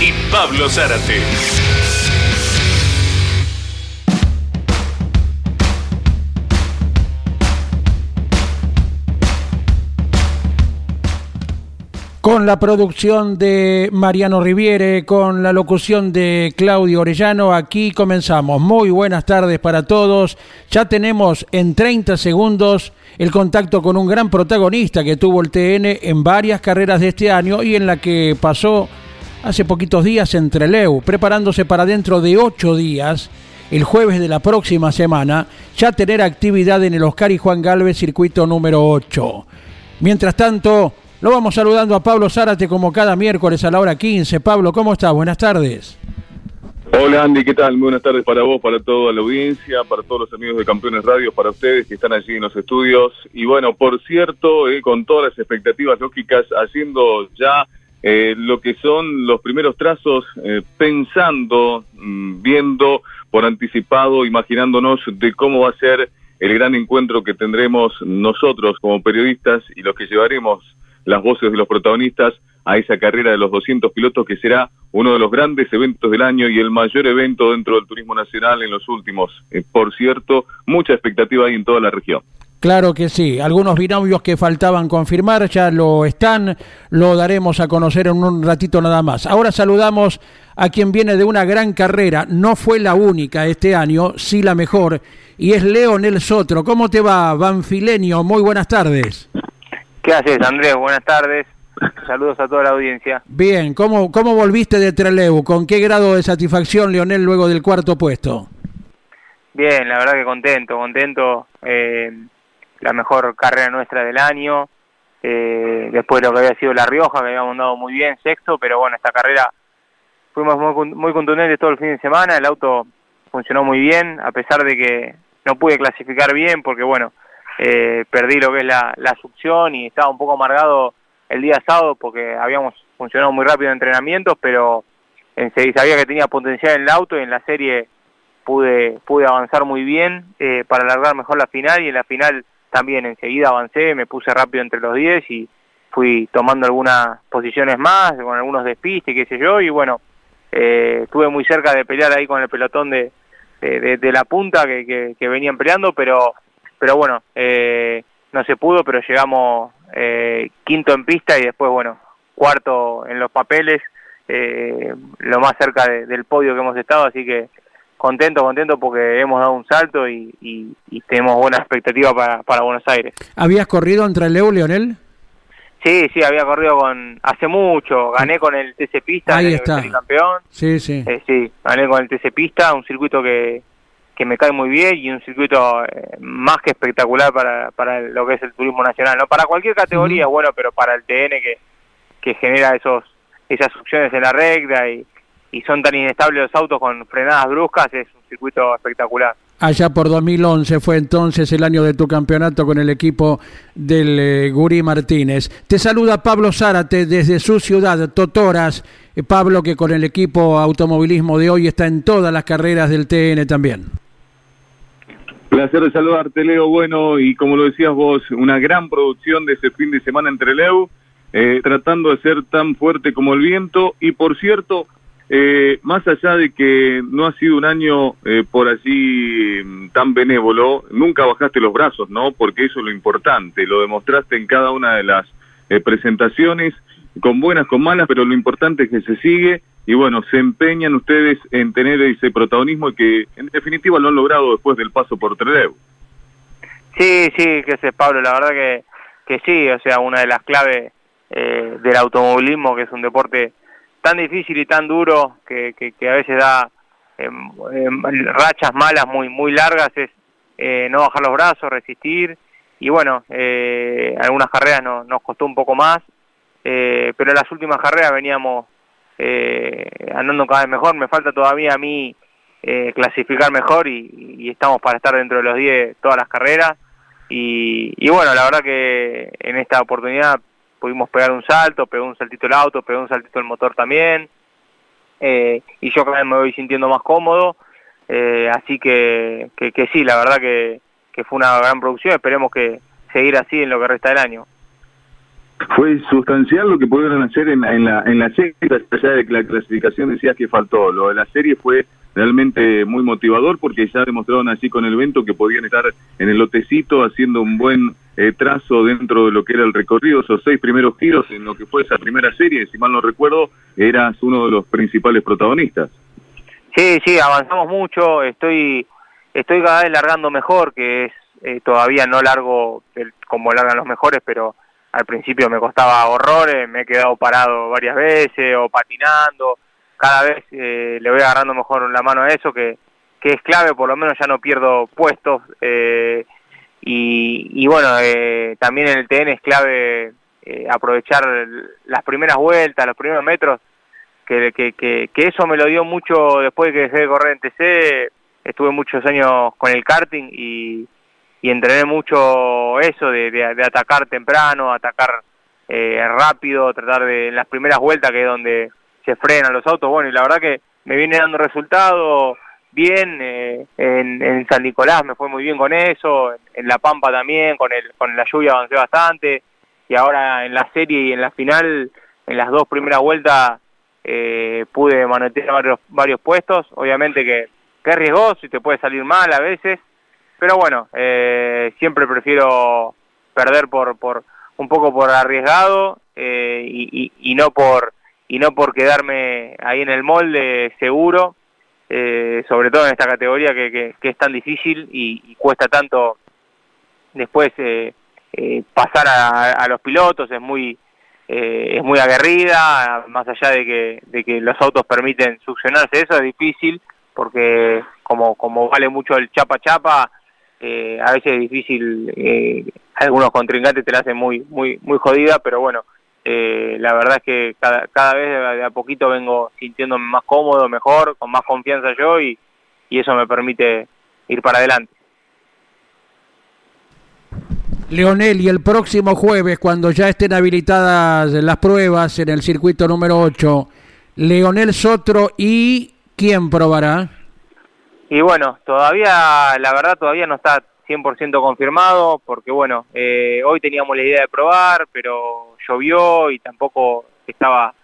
y Pablo Zárate. Con la producción de Mariano Riviere, con la locución de Claudio Orellano, aquí comenzamos. Muy buenas tardes para todos. Ya tenemos en 30 segundos el contacto con un gran protagonista que tuvo el TN en varias carreras de este año y en la que pasó hace poquitos días en Treleu, preparándose para dentro de ocho días, el jueves de la próxima semana, ya tener actividad en el Oscar y Juan Galvez circuito número 8. Mientras tanto, lo vamos saludando a Pablo Zárate como cada miércoles a la hora 15. Pablo, ¿cómo estás? Buenas tardes. Hola Andy, ¿qué tal? Buenas tardes para vos, para toda la audiencia, para todos los amigos de Campeones Radio, para ustedes que están allí en los estudios. Y bueno, por cierto, eh, con todas las expectativas lógicas, haciendo ya eh, lo que son los primeros trazos, eh, pensando, mm, viendo por anticipado, imaginándonos de cómo va a ser el gran encuentro que tendremos nosotros como periodistas y los que llevaremos las voces de los protagonistas a esa carrera de los 200 pilotos que será uno de los grandes eventos del año y el mayor evento dentro del turismo nacional en los últimos. Eh, por cierto, mucha expectativa hay en toda la región. Claro que sí, algunos binomios que faltaban confirmar ya lo están, lo daremos a conocer en un ratito nada más. Ahora saludamos a quien viene de una gran carrera, no fue la única este año, sí la mejor, y es Leonel Sotro. ¿Cómo te va, Banfilenio? Muy buenas tardes. ¿Qué haces, Andrés? Buenas tardes. Saludos a toda la audiencia. Bien, ¿cómo, cómo volviste de Trelew? ¿Con qué grado de satisfacción, Leonel, luego del cuarto puesto? Bien, la verdad que contento, contento. Eh, la mejor carrera nuestra del año. Eh, después de lo que había sido La Rioja, que habíamos andado muy bien, sexto, pero bueno, esta carrera fuimos muy, muy contundentes todo el fin de semana. El auto funcionó muy bien, a pesar de que no pude clasificar bien, porque bueno, eh, perdí lo que es la, succión y estaba un poco amargado el día sábado porque habíamos funcionado muy rápido en entrenamientos, pero enseguida sabía que tenía potencial en el auto y en la serie pude pude avanzar muy bien eh, para alargar mejor la final y en la final también enseguida avancé, me puse rápido entre los 10 y fui tomando algunas posiciones más, con algunos despistes, qué sé yo, y bueno, eh, estuve muy cerca de pelear ahí con el pelotón de, de, la punta que, que, venían peleando, pero, pero bueno, eh, no se pudo, pero llegamos eh, quinto en pista y después, bueno, cuarto en los papeles, eh, lo más cerca de, del podio que hemos estado, así que contento, contento porque hemos dado un salto y, y, y tenemos buena expectativa para, para, Buenos Aires. ¿Habías corrido entre Leo, Leonel? Sí, sí, había corrido con hace mucho, gané con el TC Pista, Ahí está. campeón. Sí, sí. Eh, sí, gané con el TC Pista, un circuito que, que me cae muy bien y un circuito eh, más que espectacular para, para lo que es el turismo nacional, no para cualquier categoría, uh -huh. bueno, pero para el TN que, que genera esos esas opciones en la recta y, y son tan inestables los autos con frenadas bruscas, es un circuito espectacular. Allá por 2011 fue entonces el año de tu campeonato con el equipo del eh, Gurí Martínez. Te saluda Pablo Zárate desde su ciudad, Totoras. Eh, Pablo que con el equipo automovilismo de hoy está en todas las carreras del TN también. Placer de saludarte, Leo. Bueno, y como lo decías vos, una gran producción de ese fin de semana entre Leo, eh, tratando de ser tan fuerte como el viento. Y por cierto, eh, más allá de que no ha sido un año eh, por allí mm, tan benévolo, nunca bajaste los brazos, ¿no? Porque eso es lo importante, lo demostraste en cada una de las eh, presentaciones, con buenas, con malas, pero lo importante es que se sigue y bueno, se empeñan ustedes en tener ese protagonismo y que en definitiva lo han logrado después del paso por Trelew. Sí, sí, que sé, Pablo, la verdad que, que sí, o sea, una de las claves eh, del automovilismo, que es un deporte tan difícil y tan duro que, a veces da eh, rachas malas muy muy largas es eh, no bajar los brazos, resistir y bueno, eh, algunas carreras no, nos costó un poco más, eh, pero las últimas carreras veníamos andando cada vez mejor. Me falta todavía a mí clasificar mejor y, estamos para estar dentro de los 10 todas las carreras. Y, y, bueno, la verdad que en esta oportunidad pudimos pegar un salto, pegó un saltito el auto, pegó un saltito el motor también. y yo cada vez me voy sintiendo más cómodo. así que, que, sí, la verdad que, que fue una gran producción. Esperemos que seguir así en lo que resta del año fue sustancial lo que pudieron hacer en, en la en la serie, allá de que la clasificación decías que faltó. Lo de la serie fue realmente muy motivador porque ya demostraron así con el evento que podían estar en el lotecito haciendo un buen eh, trazo dentro de lo que era el recorrido, esos seis primeros giros en lo que fue esa primera serie, si mal no recuerdo, eras uno de los principales protagonistas. Sí, sí, avanzamos mucho, estoy estoy cada vez largando mejor, que es eh, todavía no largo como largan los mejores, pero al principio me costaba horrores, me he quedado parado varias veces o patinando, cada vez eh, le voy agarrando mejor la mano a eso, que, que es clave, por lo menos ya no pierdo puestos, eh, y, y, bueno, eh, también en el TN es clave aprovechar las primeras vueltas, los primeros metros, que, que, que, eso me lo dio mucho después de que dejé de correr en TC, estuve muchos años con el karting y y entrené mucho eso de, de, atacar temprano, atacar eh, rápido, tratar de en las primeras vueltas que es donde se frenan los autos, bueno, y la verdad que me viene dando resultados bien, eh, en, en, San Nicolás me fue muy bien con eso, en, La Pampa también, con, el, con la lluvia avancé bastante, y ahora en la serie y en la final, en las dos primeras vueltas, eh, pude manotear varios, varios puestos, obviamente que, que es riesgoso y te puede salir mal a veces, pero bueno, eh, siempre prefiero perder por, por un poco por arriesgado eh, y, y, no por y no por quedarme ahí en el molde seguro, eh, sobre todo en esta categoría que, que, es tan difícil y, cuesta tanto después eh, eh, pasar a, a, los pilotos, es muy eh, es muy aguerrida, más allá de que, de que los autos permiten succionarse, eso es difícil porque como, como vale mucho el chapa chapa, eh, a veces es difícil, algunos contrincantes te la hacen muy, muy, muy jodida, pero bueno, eh, la verdad es que cada, cada vez de a poquito vengo sintiéndome más cómodo, mejor, con más confianza yo y, y eso me permite ir para adelante. Leonel, y el próximo jueves, cuando ya estén habilitadas las pruebas en el circuito número 8, Leonel Sotro y ¿quién probará? Y bueno, todavía, la verdad todavía no está 100% confirmado, porque bueno, eh, hoy teníamos la idea de probar, pero llovió y tampoco estaba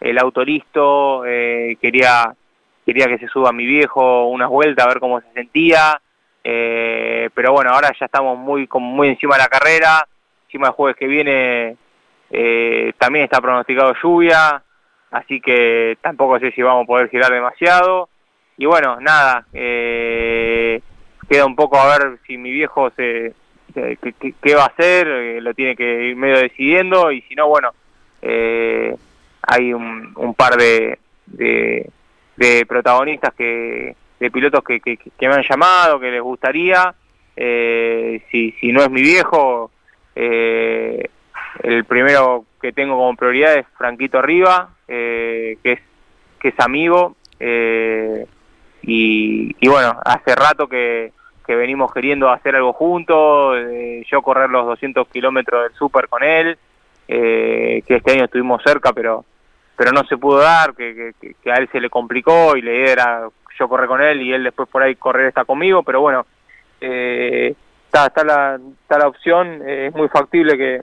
el auto listo, eh, quería, quería que se suba mi viejo unas vueltas a ver cómo se sentía, eh, pero bueno, ahora ya estamos muy, como muy encima de la carrera, encima del jueves que viene también está pronosticado lluvia, así que tampoco sé si vamos a poder girar demasiado, y bueno, nada, eh, queda un poco a ver si mi viejo se, qué, va a hacer, eh, lo tiene que ir medio decidiendo y si no, bueno, eh, hay un, par de, de, de, protagonistas que de pilotos que, que, me han llamado, que les gustaría, eh, si, si no es mi viejo, eh, el primero que tengo como prioridad es Franquito Riva, que es que es amigo, eh, y, bueno, hace rato que, que, venimos queriendo hacer algo juntos, eh, yo correr los 200 kilómetros del súper con él, eh, que este año estuvimos cerca, pero pero no se pudo dar, que, que, a él se le complicó y la idea era yo correr con él y él después por ahí correr está conmigo, pero bueno, eh, está, está, la, está la opción, es muy factible que,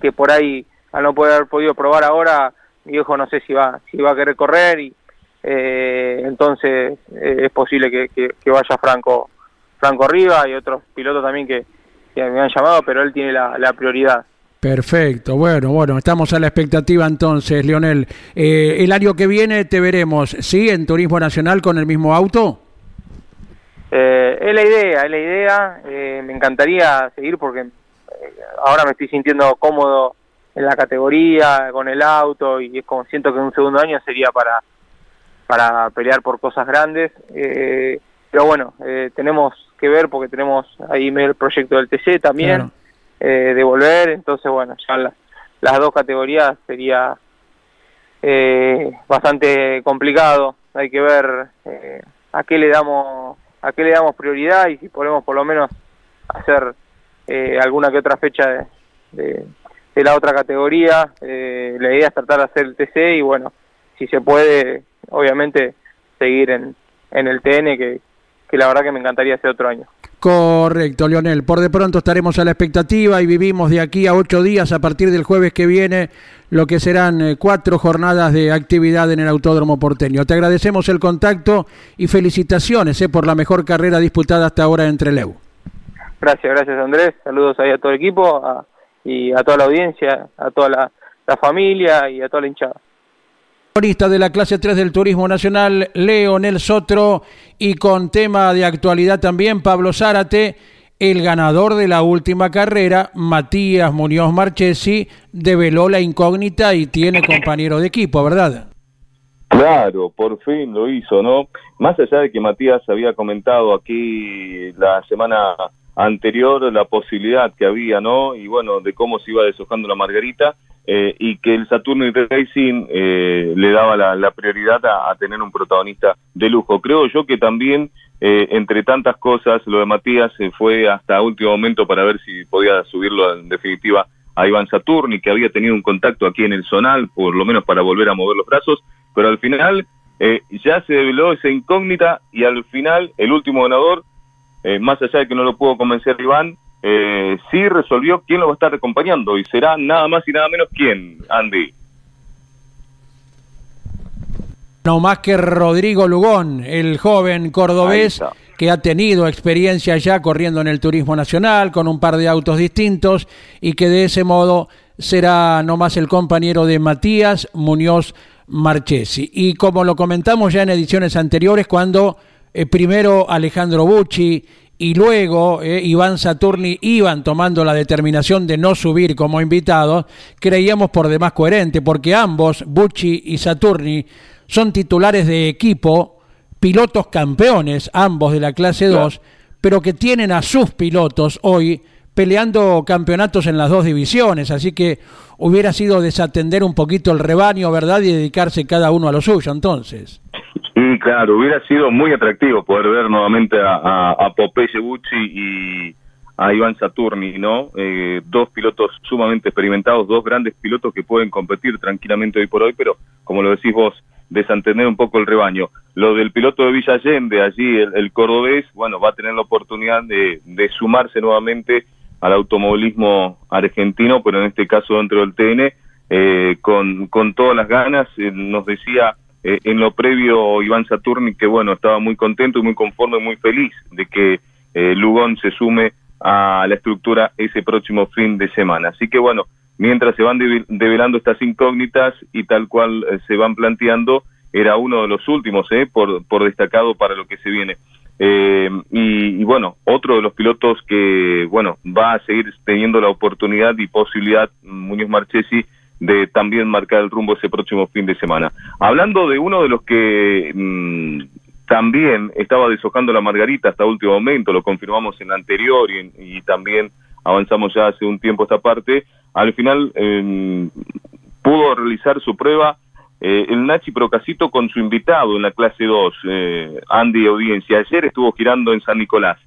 que por ahí, al no poder haber podido probar ahora, mi hijo no sé si va, si va a querer correr y, eh, entonces eh, es posible que, vaya Franco Franco arriba y otros pilotos también que, que me han llamado, pero él tiene la, la, prioridad. Perfecto, bueno, bueno, estamos a la expectativa entonces, Leonel. Eh, el año que viene te veremos, ¿sí? En Turismo Nacional con el mismo auto. Eh, es la idea, es la idea. Eh, me encantaría seguir porque eh, ahora me estoy sintiendo cómodo en la categoría, con el auto y es como siento que un segundo año sería para para pelear por cosas grandes. Eh, pero bueno, eh, tenemos que ver porque tenemos ahí el proyecto del TC también, eh, de volver, entonces bueno, ya las dos categorías sería eh, bastante complicado. Hay que ver eh, a qué le damos a qué le damos prioridad y si podemos por lo menos hacer eh, alguna que otra fecha de, de, la otra categoría. La idea es tratar de hacer el TC y bueno, si se puede, obviamente seguir en, en el TN que, que la verdad que me encantaría hacer otro año. Correcto, Leonel. Por de pronto estaremos a la expectativa y vivimos de aquí a ocho días, a partir del jueves que viene, lo que serán eh, cuatro jornadas de actividad en el Autódromo Porteño. Te agradecemos el contacto y felicitaciones eh, por la mejor carrera disputada hasta ahora entre Leu. Gracias, gracias Andrés. Saludos ahí a todo el equipo y a toda la audiencia, a toda la, la familia y a toda la hinchada de la clase 3 del Turismo Nacional, Leonel Sotro, y con tema de actualidad también, Pablo Zárate, el ganador de la última carrera, Matías Muñoz Marchesi, develó la incógnita y tiene compañero de equipo, ¿verdad? Claro, por fin lo hizo, ¿no? Más allá de que Matías había comentado aquí la semana anterior la posibilidad que había, ¿no? Y bueno, de cómo se iba deshojando la margarita, eh, y que el Saturno Racing eh, le daba la, prioridad a, tener un protagonista de lujo. Creo yo que también, eh, entre tantas cosas, lo de Matías se fue hasta último momento para ver si podía subirlo en definitiva a Iván Saturni, que había tenido un contacto aquí en el Zonal, por lo menos para volver a mover los brazos, pero al final ya se develó esa incógnita y al final el último ganador, más allá de que no lo pudo convencer Iván, eh, sí resolvió quién lo va a estar acompañando y será nada más y nada menos quién, Andy. No más que Rodrigo Lugón, el joven cordobés que ha tenido experiencia ya corriendo en el turismo nacional con un par de autos distintos y que de ese modo será no más el compañero de Matías Muñoz Marchesi. Y como lo comentamos ya en ediciones anteriores, cuando eh, primero Alejandro Bucci y luego eh, Iván Saturni iban tomando la determinación de no subir como invitados, creíamos por demás coherente, porque ambos, Bucci y Saturni, son titulares de equipo, pilotos campeones, ambos de la clase 2, pero que tienen a sus pilotos hoy peleando campeonatos en las dos divisiones, así que hubiera sido desatender un poquito el rebaño, ¿verdad? Y dedicarse cada uno a lo suyo, entonces. Claro, hubiera sido muy atractivo poder ver nuevamente a, a, Popeye Bucci y a Iván Saturni, ¿no? Eh, dos pilotos sumamente experimentados, dos grandes pilotos que pueden competir tranquilamente hoy por hoy, pero como lo decís vos, desantender un poco el rebaño. Lo del piloto de Villa Allende, allí el, cordobés, bueno, va a tener la oportunidad de, sumarse nuevamente al automovilismo argentino, pero en este caso dentro del TN, eh, con, con todas las ganas. Eh, nos decía eh, en lo previo Iván Saturni que bueno, estaba muy contento y muy conforme, muy feliz de que eh, Lugón se sume a la estructura ese próximo fin de semana. Así que bueno, mientras se van develando estas incógnitas y tal cual eh, se van planteando, era uno de los últimos, por, por destacado para lo que se viene. Eh, y, y, bueno, otro de los pilotos que, bueno, va a seguir teniendo la oportunidad y posibilidad, Muñoz Marchesi, de también marcar el rumbo ese próximo fin de semana. Hablando de uno de los que mm, también estaba deshojando la margarita hasta último momento, lo confirmamos en la anterior y, también avanzamos ya hace un tiempo esta parte, al final em, pudo realizar su prueba eh, el Nachi Procasito con su invitado en la clase 2, eh, Andy Audiencia. Ayer estuvo girando en San Nicolás.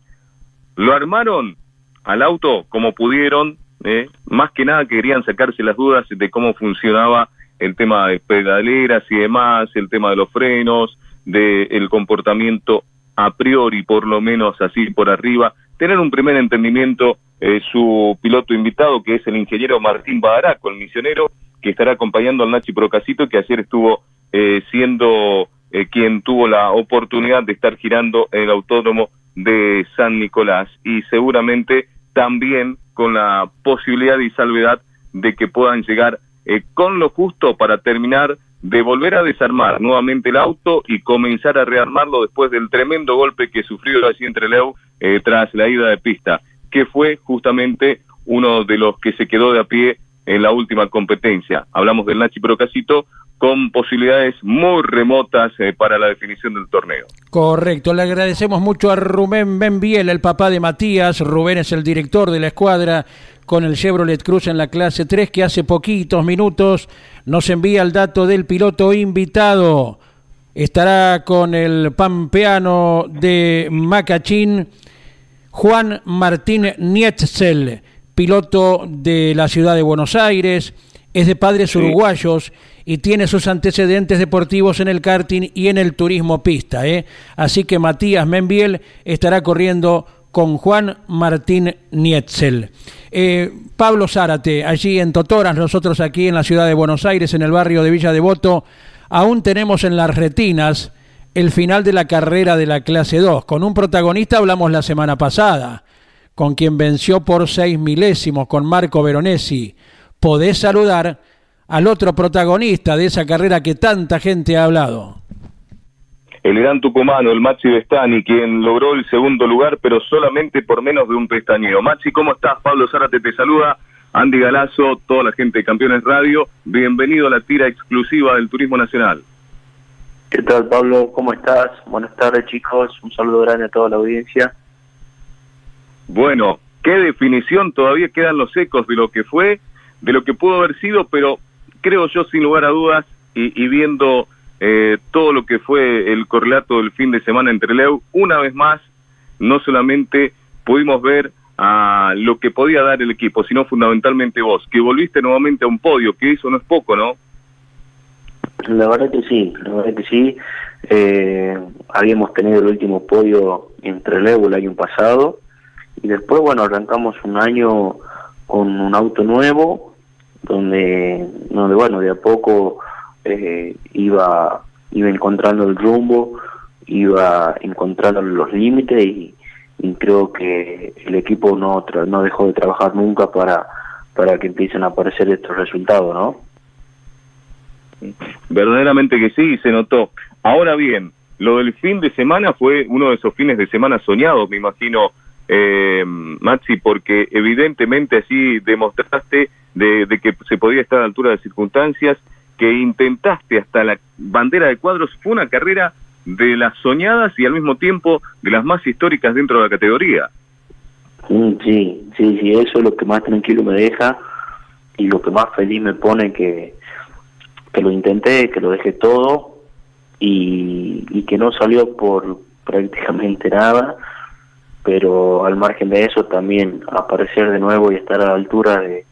Lo armaron al auto como pudieron, ¿eh? más que nada querían sacarse las dudas de cómo funcionaba el tema de pedaleras y demás, el tema de los frenos, del el comportamiento a priori, por lo menos así por arriba, tener un primer entendimiento eh, su piloto invitado, que es el ingeniero Martín Badaraco, el misionero, que estará acompañando al Nachi Procasito, que ayer estuvo eh, siendo eh, quien tuvo la oportunidad de estar girando el autódromo de San Nicolás. Y seguramente también con la posibilidad y salvedad de que puedan llegar eh, con lo justo para terminar de volver a desarmar nuevamente el auto y comenzar a rearmarlo después del tremendo golpe que sufrió allí entre Leu tras la ida de pista, que fue justamente uno de los que se quedó de a pie en la última competencia. Hablamos del Nachi Procasito con posibilidades muy remotas eh, para la definición del torneo. Correcto, le agradecemos mucho a Rubén Benviel, el papá de Matías. Rubén es el director de la escuadra con el Chevrolet Cruz en la clase 3, que hace poquitos minutos nos envía el dato del piloto invitado. Estará con el pampeano de Macachín, Juan Martín Nietzel, piloto de la ciudad de Buenos Aires, es de padres uruguayos y tiene sus antecedentes deportivos en el karting y en el turismo pista. ¿eh? Así que Matías Menbiel estará corriendo con Juan Martín Nietzel. Eh, Pablo Zárate, allí en Totoras, nosotros aquí en la ciudad de Buenos Aires, en el barrio de Villa Devoto, aún tenemos en las retinas el final de la carrera de la clase 2. Con un protagonista hablamos la semana pasada, con quien venció por seis milésimos, con Marco Veronesi. Podés saludar al otro protagonista de esa carrera que tanta gente ha hablado el gran tucumano, el Maxi Bestani, quien logró el segundo lugar, pero solamente por menos de un pestañeo. Maxi, ¿cómo estás? Pablo Zárate te saluda. Andy Galazo, toda la gente de Campeones Radio, bienvenido a la tira exclusiva del Turismo Nacional. ¿Qué tal, Pablo? ¿Cómo estás? Buenas tardes, chicos. Un saludo grande a toda la audiencia. Bueno, qué definición, todavía quedan los ecos de lo que fue, de lo que pudo haber sido, pero creo yo, sin lugar a dudas, y, viendo eh, todo lo que fue el correlato del fin de semana entre Leu, una vez más, no solamente pudimos ver a lo que podía dar el equipo, sino fundamentalmente vos, que volviste nuevamente a un podio, que eso no es poco, ¿no? La verdad que sí, la verdad que sí. Eh, habíamos tenido el último podio entre Leu el año pasado y después, bueno, arrancamos un año con un auto nuevo, donde, donde bueno, de a poco eh, iba, iba encontrando el rumbo, iba encontrando los límites y, creo que el equipo no, no dejó de trabajar nunca para, para que empiecen a aparecer estos resultados, ¿no? Verdaderamente que sí, se notó. Ahora bien, lo del fin de semana fue uno de esos fines de semana soñados, me imagino, eh, Maxi, porque evidentemente así demostraste de, que se podía estar a la altura de circunstancias que intentaste hasta la bandera de cuadros fue una carrera de las soñadas y al mismo tiempo de las más históricas dentro de la categoría. Sí, sí, sí, eso es lo que más tranquilo me deja y lo que más feliz me pone que, que lo intenté, que lo dejé todo y, y que no salió por prácticamente nada, pero al margen de eso también aparecer de nuevo y estar a la altura de,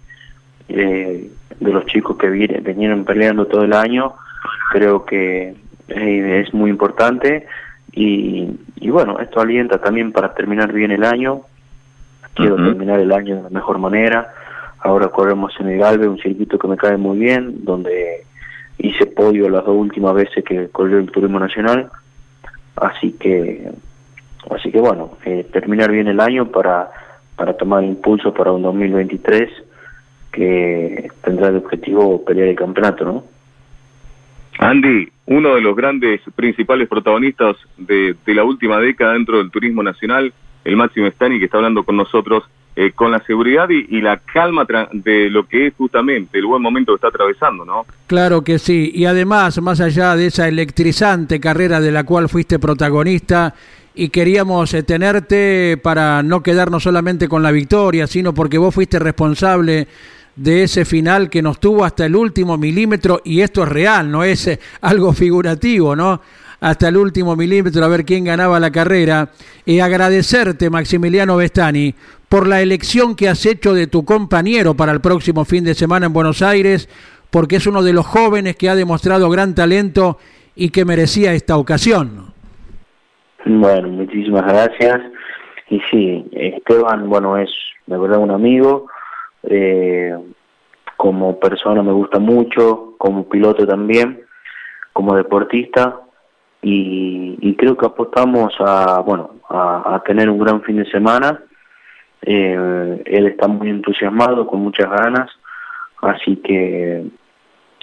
de de los chicos que venían peleando todo el año, creo que eh, es muy importante. Y, y, bueno, esto alienta también para terminar bien el año, quiero terminar el año de la mejor manera, ahora corremos en el Galve, un circuito que me cae muy bien, donde hice podio las dos últimas veces que corrió el Turismo Nacional, así que así que bueno, eh, terminar bien el año para, para tomar impulso para un 2023 que tendrá de objetivo pelear el campeonato, ¿no? Andy, uno de los grandes principales protagonistas de, la última década dentro del turismo nacional, el Máximo Stani, que está hablando con nosotros, eh, con la seguridad y, la calma de lo que es justamente el buen momento que está atravesando, ¿no? Claro que sí, y además, más allá de esa electrizante carrera de la cual fuiste protagonista, y queríamos eh, tenerte para no quedarnos solamente con la victoria, sino porque vos fuiste responsable de ese final que nos tuvo hasta el último milímetro, y esto es real, no es eh, algo figurativo, ¿no? Hasta el último milímetro a ver quién ganaba la carrera. Y agradecerte, Maximiliano Bestani, por la elección que has hecho de tu compañero para el próximo fin de semana en Buenos Aires, porque es uno de los jóvenes que ha demostrado gran talento y que merecía esta ocasión. Bueno, muchísimas gracias. Y sí, Esteban, bueno, es de verdad un amigo, eh, como persona me gusta mucho, como piloto también, como deportista y, creo que apostamos a bueno a, tener un gran fin de semana. Eh, él está muy entusiasmado, con muchas ganas, así que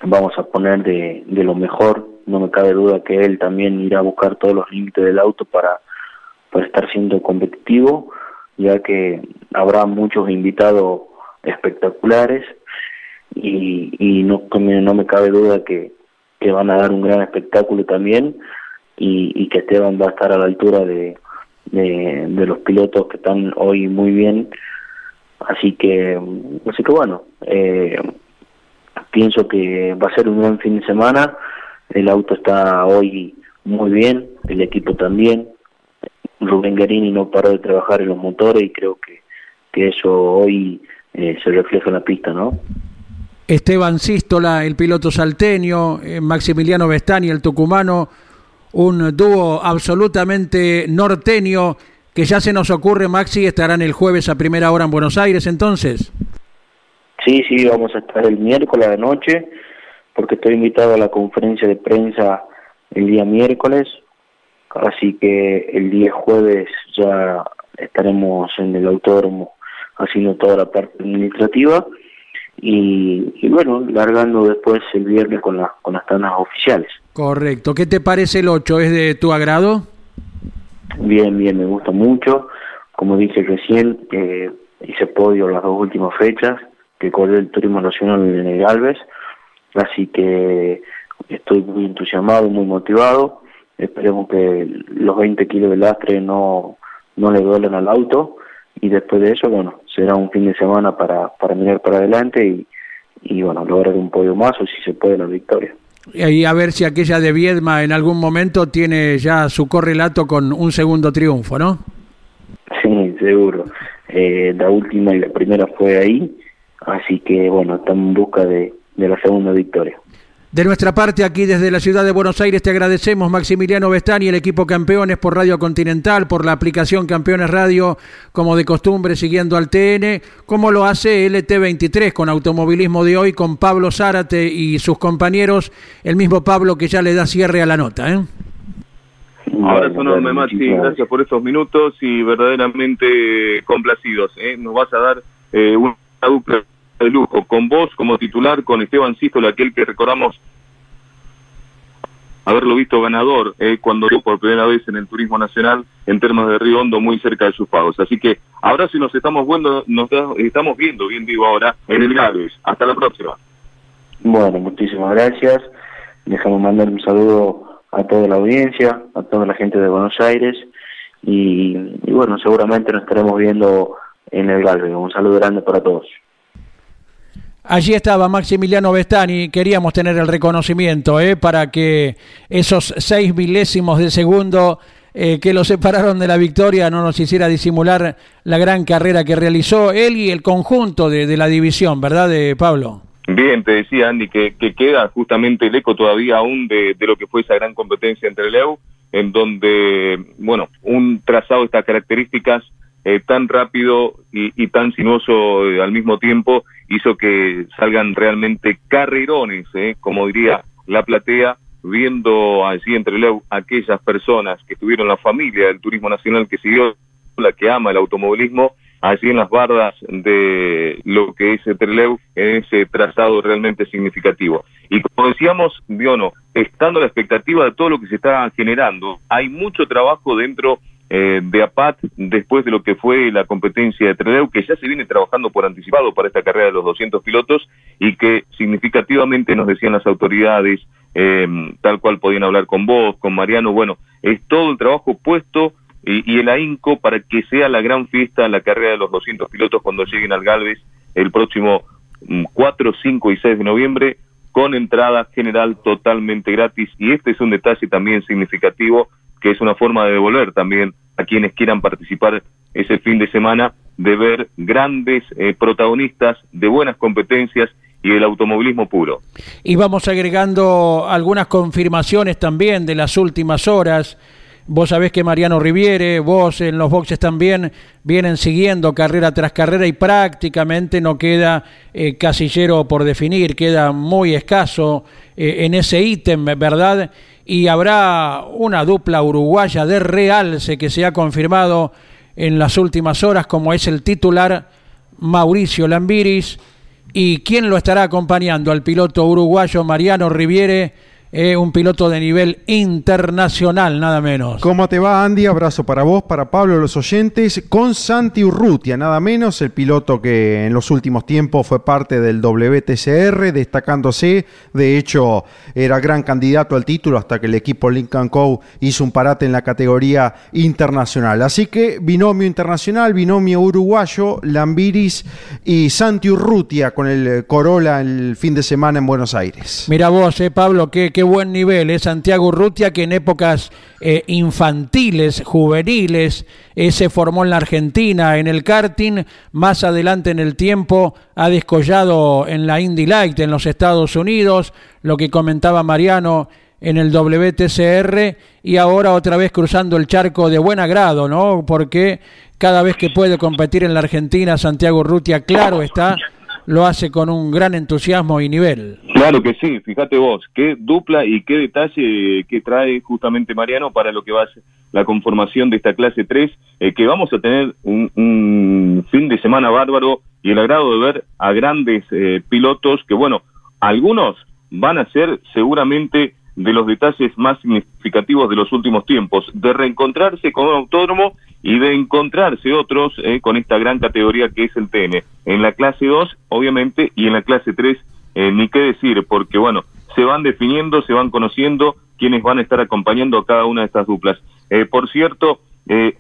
vamos a poner de, de lo mejor. No me cabe duda que él también irá a buscar todos los límites del auto para, para estar siendo competitivo, ya que habrá muchos invitados espectaculares y, y no, no me cabe duda que, que van a dar un gran espectáculo también y, que Esteban va a estar a la altura de, de, los pilotos que están hoy muy bien. Así que, así que bueno, eh, pienso que va a ser un buen fin de semana. El auto está hoy muy bien, el equipo también. Rubén Garini no paró de trabajar en los motores y creo que, que eso hoy eh, se refleja en la pista, ¿no? Esteban Sístola, el piloto salteño, eh, Maximiliano Vestani, el tucumano, un dúo absolutamente norteño que ya se nos ocurre, Maxi, estarán el jueves a primera hora en Buenos Aires entonces. Sí, sí, vamos a estar el miércoles de noche, porque estoy invitado a la conferencia de prensa el día miércoles, así que el día jueves ya estaremos en el autódromo haciendo toda la parte administrativa y, bueno, largando después el viernes con, la, con las tandas oficiales. Correcto. ¿Qué te parece el 8? ¿Es de tu agrado? Bien, bien, me gusta mucho. Como dije recién, eh, hice podio las dos últimas fechas que corrió el Turismo Nacional en el Galvez, así que estoy muy entusiasmado, muy motivado. Esperemos que los 20 kilos de lastre no, no le duelen al auto y después de eso, bueno, será un fin de semana para, para mirar para adelante y, y bueno, lograr un podio más o si se puede la victoria. Y a ver si aquella de Viedma en algún momento tiene ya su correlato con un segundo triunfo, ¿no? Sí, seguro. Eh, la última y la primera fue ahí, así que bueno, estamos en busca de, de la segunda victoria. De nuestra parte, aquí desde la ciudad de Buenos Aires, te agradecemos Maximiliano Bestani, el equipo Campeones por Radio Continental, por la aplicación Campeones Radio, como de costumbre, siguiendo al TN, como lo hace LT23 con Automovilismo de hoy, con Pablo Zárate y sus compañeros, el mismo Pablo que ya le da cierre a la nota. ¿eh? Abrazo enorme, Maxi. Gracias por estos minutos y verdaderamente complacidos. ¿eh? Nos vas a dar eh, una dupla de lujo, con vos como titular, con Esteban Sístola, aquel que recordamos haberlo visto ganador eh, cuando dio por primera vez en el turismo nacional en términos de Río Hondo muy cerca de sus pagos. Así que ahora sí nos estamos viendo, nos estamos viendo, bien digo ahora, en el Gales. Hasta la próxima. Bueno, muchísimas gracias. Dejamos mandar un saludo a toda la audiencia, a toda la gente de Buenos Aires y, bueno, seguramente nos estaremos viendo en el Galvez. Un saludo grande para todos. Allí estaba Maximiliano Bestani, queríamos tener el reconocimiento ¿eh? para que esos seis milésimos de segundo eh, que lo separaron de la victoria no nos hiciera disimular la gran carrera que realizó él y el conjunto de, la división, ¿verdad, de Pablo? Bien, te decía Andy que, queda justamente el eco todavía aún de, lo que fue esa gran competencia entre el EU, en donde, bueno, un trazado de estas características eh, tan rápido y, tan sinuoso eh, al mismo tiempo hizo que salgan realmente carrerones, eh, como diría la platea, viendo allí entre aquellas personas que tuvieron la familia del turismo nacional que siguió, la que ama el automovilismo, allí en las bardas de lo que es Trelew, en ese trazado realmente significativo. Y como decíamos, Biono, estando la expectativa de todo lo que se está generando, hay mucho trabajo dentro eh, de APAT después de lo que fue la competencia de Treleu, que ya se viene trabajando por anticipado para esta carrera de los 200 pilotos y que significativamente nos decían las autoridades, em, tal cual podían hablar con vos, con Mariano, bueno, es todo el trabajo puesto y, el ahínco para que sea la gran fiesta la carrera de los 200 pilotos cuando lleguen al Galvez el próximo 4, mm, 5 y 6 de noviembre con entrada general totalmente gratis. Y este es un detalle también significativo que es una forma de devolver también a quienes quieran participar ese fin de semana, de ver grandes eh, protagonistas de buenas competencias y del automovilismo puro. Y vamos agregando algunas confirmaciones también de las últimas horas. Vos sabés que Mariano Riviere, vos en los boxes también vienen siguiendo carrera tras carrera y prácticamente no queda eh, casillero por definir, queda muy escaso eh, en ese ítem, ¿verdad? Y habrá una dupla uruguaya de realce que se ha confirmado en las últimas horas como es el titular Mauricio Lambiris y quién lo estará acompañando al piloto uruguayo Mariano Riviere eh, un piloto de nivel internacional, nada menos. ¿Cómo te va, Andy? Abrazo para vos, para Pablo, los oyentes, con Santi Urrutia, nada menos, el piloto que en los últimos tiempos fue parte del WTCR, destacándose, de hecho, era gran candidato al título hasta que el equipo Lincoln Co. hizo un parate en la categoría internacional. Así que binomio internacional, binomio uruguayo, Lambiris y Santi Urrutia con el Corolla el fin de semana en Buenos Aires. Mira vos, eh, Pablo, qué, qué buen nivel. Es Santiago Urrutia que en épocas eh, infantiles, juveniles, eh, se formó en la Argentina, en el karting, más adelante en el tiempo ha descollado en la Indy Light en los Estados Unidos, lo que comentaba Mariano en el WTCR y ahora otra vez cruzando el charco de buen agrado, ¿no? Porque cada vez que puede competir en la Argentina, Santiago Urrutia, claro está, lo hace con un gran entusiasmo y nivel. Claro que sí, fíjate vos, qué dupla y qué detalle que trae justamente Mariano para lo que va a ser la conformación de esta clase 3, eh, que vamos a tener un, fin de semana bárbaro y el agrado de ver a grandes eh, pilotos que, bueno, algunos van a ser seguramente de los detalles más significativos de los últimos tiempos, de reencontrarse con un autódromo y de encontrarse otros eh, con esta gran categoría que es el TN. En la clase 2, obviamente, y en la clase 3, eh, ni qué decir, porque bueno, se van definiendo, se van conociendo quienes van a estar acompañando a cada una de estas duplas. Eh, por cierto,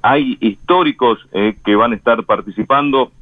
hay históricos que van a estar participando,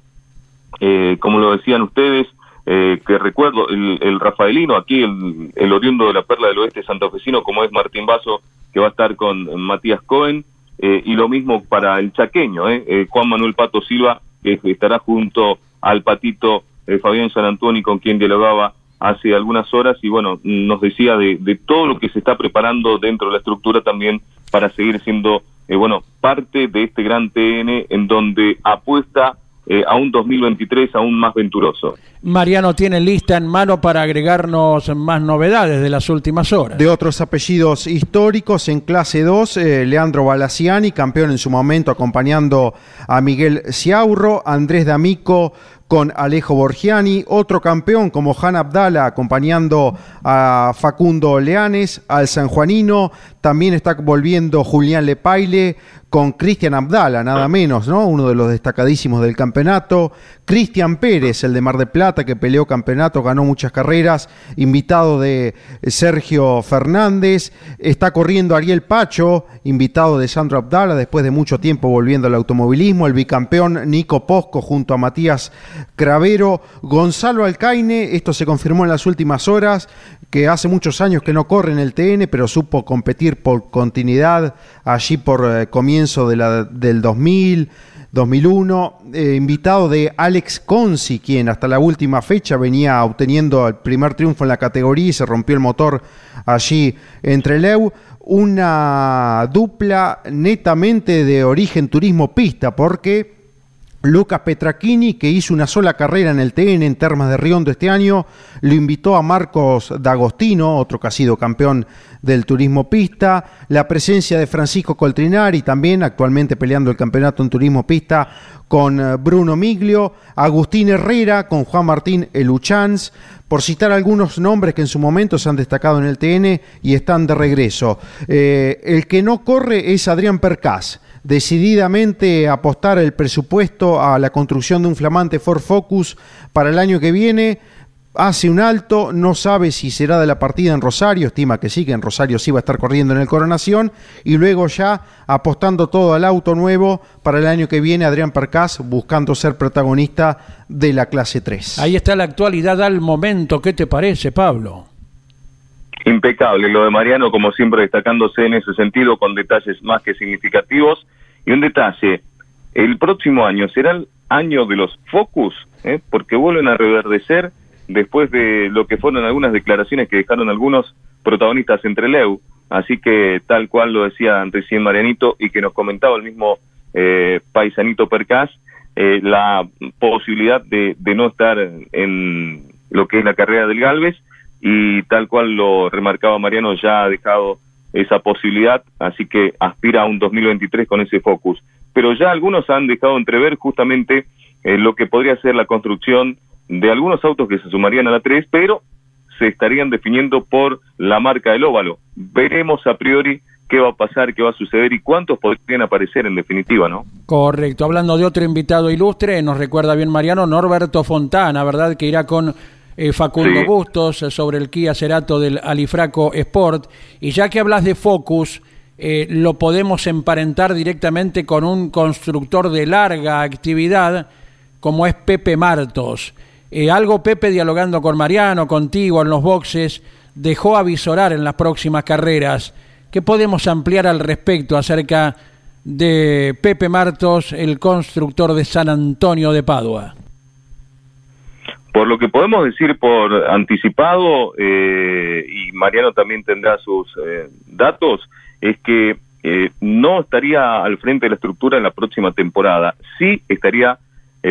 como lo decían ustedes, que recuerdo, el, Rafaelino, aquí el, el, oriundo de la Perla del Oeste santafesino, como es Martín Vaso, que va a estar con Matías Cohen, eh, y lo mismo para el chaqueño, eh, eh, Juan Manuel Pato Silva, que estará junto al patito Fabián San Antonio, con quien dialogaba hace algunas horas, y bueno, nos decía de, de, todo lo que se está preparando dentro de la estructura también para seguir siendo, bueno, parte de este gran TN en donde apuesta eh, a un 2023 aún más venturoso. Mariano tiene lista en mano para agregarnos más novedades de las últimas horas. De otros apellidos históricos en clase 2, eh, Leandro Balaciani, campeón en su momento acompañando a Miguel Ciaurro, Andrés D'Amico con Alejo Borgiani, otro campeón como Han Abdala acompañando a Facundo Leanes, al sanjuanino, también está volviendo Julián Lepaile con Cristian Abdala, nada menos, ¿no? Uno de los destacadísimos del campeonato. Cristian Pérez, el de Mar de Plata, que peleó campeonato, ganó muchas carreras, invitado de Sergio Fernández. Está corriendo Ariel Pacho, invitado de Sandro Abdala, después de mucho tiempo volviendo al automovilismo. El bicampeón Nico Posco junto a Matías Cravero. Gonzalo Alcaine, esto se confirmó en las últimas horas, que hace muchos años que no corre en el TN, pero supo competir por continuidad allí por eh, comienzo de la, del 2000, 2001, eh, invitado de Alex Consi, quien hasta la última fecha venía obteniendo el primer triunfo en la categoría y se rompió el motor allí entre Leu. Una dupla netamente de origen turismo pista, porque Lucas Petrachini, que hizo una sola carrera en el TN en Termas de Riondo este año, lo invitó a Marcos D'Agostino, otro que ha sido campeón del turismo pista, la presencia de Francisco Coltrinari, también actualmente peleando el campeonato en turismo pista con eh, Bruno Miglio, Agustín Herrera con Juan Martín Eluchans, por citar algunos nombres que en su momento se han destacado en el TN y están de regreso. Eh, el que no corre es Adrián Percás decididamente apostar el presupuesto a la construcción de un flamante Ford Focus para el año que viene. Hace un alto, no sabe si será de la partida en Rosario, estima que sí, que en Rosario sí va a estar corriendo en el Coronación, y luego ya apostando todo al auto nuevo para el año que viene, Adrián Percás buscando ser protagonista de la clase 3. Ahí está la actualidad al momento, ¿qué te parece, Pablo? impecable lo de Mariano, como siempre destacándose en ese sentido con detalles más que significativos. Y un detalle, el próximo año será el año de los focus, ¿eh? porque vuelven a reverdecer después de lo que fueron algunas declaraciones que dejaron algunos protagonistas entre Leu. Así que tal cual lo decía recién Marianito y que nos comentaba el mismo eh, paisanito Percas, eh, la posibilidad de, de no estar en lo que es la carrera del Galvez y tal cual lo remarcaba Mariano, ya ha dejado esa posibilidad, así que aspira a un 2023 con ese focus. Pero ya algunos han dejado entrever justamente eh, lo que podría ser la construcción de algunos autos que se sumarían a la 3, pero se estarían definiendo por la marca del óvalo. Veremos a priori qué va a pasar, qué va a suceder y cuántos podrían aparecer en definitiva, ¿no? Correcto. Hablando de otro invitado ilustre, nos recuerda bien Mariano, Norberto Fontana, ¿verdad? Que irá con eh, Facundo Bustos eh, sobre el Kia Cerato del Alifraco Sport. Y ya que hablas de Focus, eh, lo podemos emparentar directamente con un constructor de larga actividad como es Pepe Martos. algo Pepe dialogando con Mariano, contigo en los boxes, dejó avisorar en las próximas carreras. ¿Qué podemos ampliar al respecto acerca de Pepe Martos, el constructor de San Antonio de Padua? Por lo que podemos decir por anticipado, eh, y Mariano también tendrá sus eh, datos, es que eh, no estaría al frente de la estructura en la próxima temporada. Sí estaría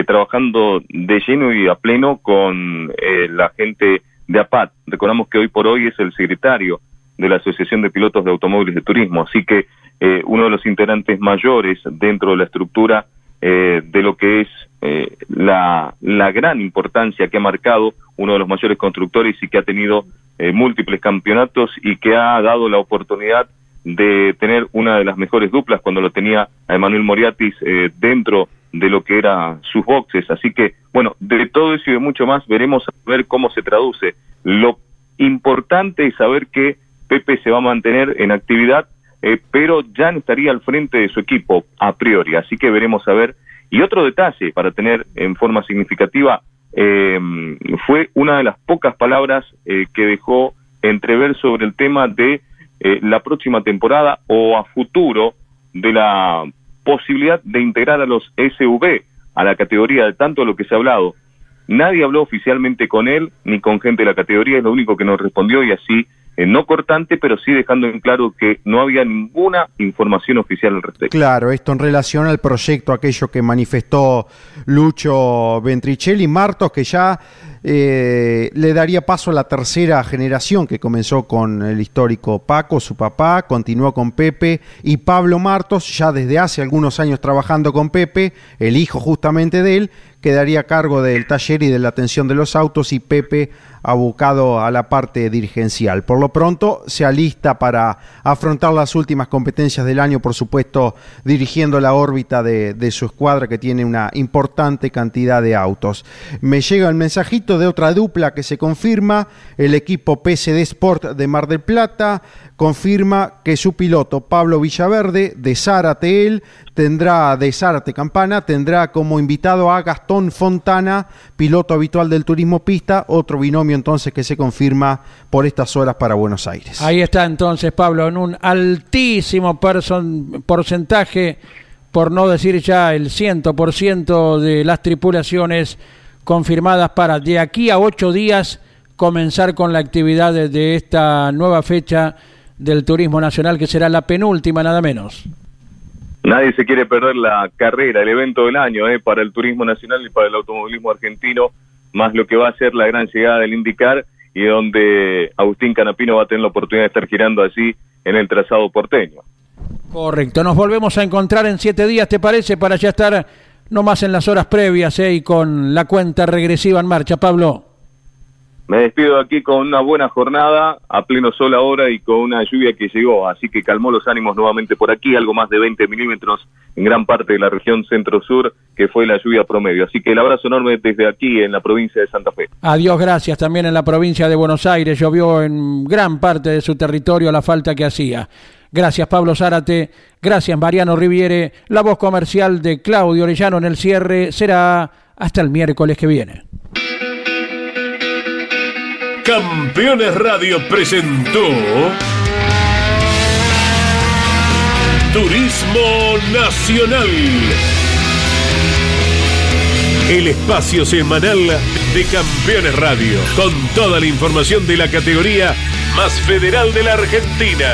trabajando de lleno y a pleno con la gente de APAT. Recordamos que hoy por hoy es el secretario de la Asociación de Pilotos de Automóviles de Turismo. Así que eh, uno de los integrantes mayores dentro de la estructura eh, de lo que es eh, la, la, gran importancia que ha marcado uno de los mayores constructores y que ha tenido múltiples campeonatos y que ha dado la oportunidad de tener una de las mejores duplas cuando lo tenía a Emanuel Moriatis dentro de lo que era sus boxes. Así que, bueno, de todo eso y de mucho más veremos a ver cómo se traduce. Lo importante es saber que Pepe se va a mantener en actividad, eh, pero ya estaría al frente de su equipo a priori, así que veremos a ver. Y otro detalle para tener en forma significativa, eh, fue una de las pocas palabras eh, que dejó entrever sobre el tema de la próxima temporada o a futuro de la posibilidad de integrar a los SV a la categoría de tanto lo que se ha hablado. Nadie habló oficialmente con él ni con gente de la categoría, es lo único que nos respondió y así eh, no cortante, pero sí dejando en claro que no había ninguna información oficial al respecto. Claro, esto en relación al proyecto, aquello que manifestó Lucho Ventricelli, Martos, que ya eh, le daría paso a la tercera generación que comenzó con el histórico Paco, su papá, continuó con Pepe y Pablo Martos, ya desde hace algunos años trabajando con Pepe, el hijo justamente de él, quedaría a cargo del taller y de la atención de los autos y Pepe abocado a la parte dirigencial. Por lo pronto se alista para afrontar las últimas competencias del año, por supuesto dirigiendo la órbita de, de su escuadra que tiene una importante cantidad de autos. Me llega el mensajito de otra dupla que se confirma, el equipo PSD Sport de Mar del Plata confirma que su piloto Pablo Villaverde de Zárate él tendrá de Zárate Campana tendrá como invitado a Gastón Fontana, piloto habitual del turismo pista, otro binomio entonces que se confirma por estas horas para Buenos Aires. Ahí está entonces Pablo en un altísimo porcentaje por no decir ya el 100% de las tripulaciones confirmadas para de aquí a ocho días comenzar con la actividad de esta nueva fecha del Turismo Nacional, que será la penúltima nada menos. Nadie se quiere perder la carrera, el evento del año eh, para el Turismo Nacional y para el automovilismo argentino, más lo que va a ser la gran llegada del IndyCar y donde Agustín Canapino va a tener la oportunidad de estar girando allí en el trazado porteño. Correcto, nos volvemos a encontrar en siete días, ¿te parece? Para ya estar no más en las horas previas eh, y con la cuenta regresiva en marcha, Pablo. Me despido aquí con una buena jornada, a pleno sol ahora y con una lluvia que llegó, así que calmó los ánimos nuevamente por aquí, algo más de 20 milímetros en gran parte de la región centro-sur, que fue la lluvia promedio. Así que el abrazo enorme desde aquí en la provincia de Santa Fe. Adiós, gracias. También en la provincia de Buenos Aires llovió en gran parte de su territorio la falta que hacía. Gracias Pablo Zárate, gracias Mariano Riviere. La voz comercial de Claudio Orellano en el cierre será hasta el miércoles que viene. Campeones Radio presentó Turismo Nacional. El espacio semanal de Campeones Radio, con toda la información de la categoría más federal de la Argentina.